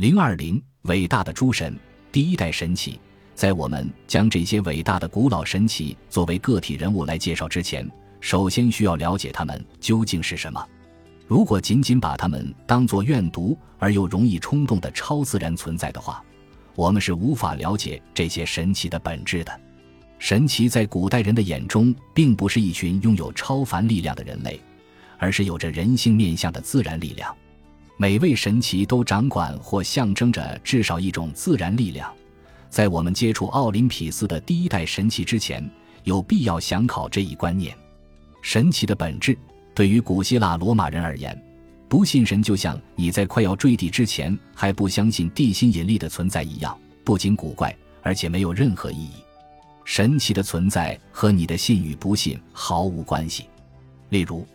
零二零，伟大的诸神，第一代神奇。在我们将这些伟大的古老神奇作为个体人物来介绍之前，首先需要了解他们究竟是什么。如果仅仅把他们当作怨毒而又容易冲动的超自然存在的话，我们是无法了解这些神奇的本质的。神奇在古代人的眼中，并不是一群拥有超凡力量的人类，而是有着人性面相的自然力量。每位神奇都掌管或象征着至少一种自然力量。在我们接触奥林匹斯的第一代神奇之前，有必要想考这一观念：神奇的本质。对于古希腊罗马人而言，不信神就像你在快要坠地之前还不相信地心引力的存在一样，不仅古怪，而且没有任何意义。神奇的存在和你的信与不信毫无关系。例如，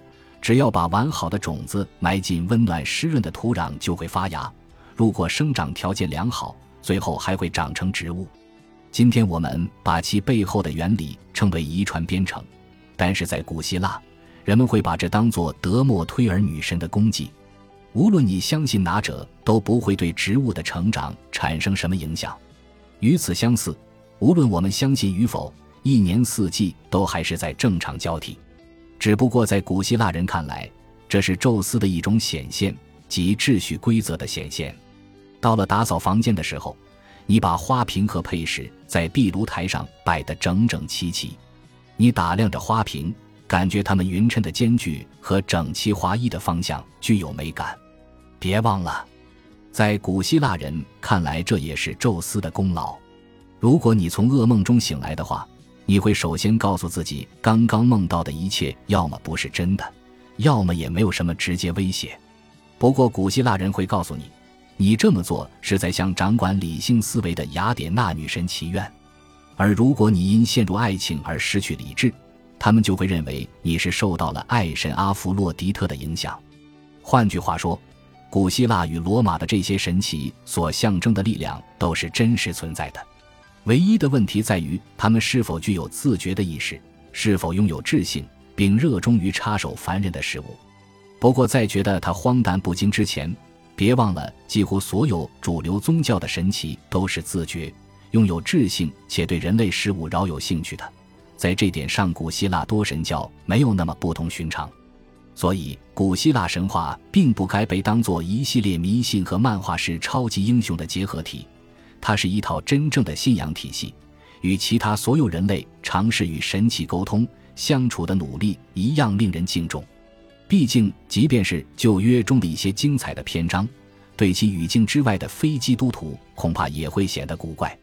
只要把完好的种子埋进温暖湿润的土壤，就会发芽。如果生长条件良好，最后还会长成植物。今天我们把其背后的原理称为遗传编程，但是在古希腊，人们会把这当作德莫忒尔女神的功绩。无论你相信哪者，都不会对植物的成长产生什么影响。与此相似，无论我们相信与否，一年四季都还是在正常交替。只不过在古希腊人看来，这是宙斯的一种显现，即秩序规则的显现。到了打扫房间的时候，你把花瓶和配饰在壁炉台上摆得整整齐齐。你打量着花瓶，感觉它们匀称的间距和整齐划一的方向具有美感。别忘了，在古希腊人看来，这也是宙斯的功劳。如果你从噩梦中醒来的话，你会首先告诉自己，刚刚梦到的一切要么不是真的，要么也没有什么直接威胁。不过，古希腊人会告诉你。你这么做是在向掌管理性思维的雅典娜女神祈愿，而如果你因陷入爱情而失去理智，他们就会认为你是受到了爱神阿弗洛狄特的影响。换句话说，古希腊与罗马的这些神奇所象征的力量都是真实存在的，唯一的问题在于他们是否具有自觉的意识，是否拥有智性，并热衷于插手凡人的事物。不过，在觉得他荒诞不经之前，别忘了，几乎所有主流宗教的神奇都是自觉、拥有智性且对人类事物饶有兴趣的。在这点上，古希腊多神教没有那么不同寻常。所以，古希腊神话并不该被当作一系列迷信和漫画式超级英雄的结合体，它是一套真正的信仰体系，与其他所有人类尝试与神奇沟通相处的努力一样令人敬重。毕竟，即便是旧约中的一些精彩的篇章，对其语境之外的非基督徒恐怕也会显得古怪。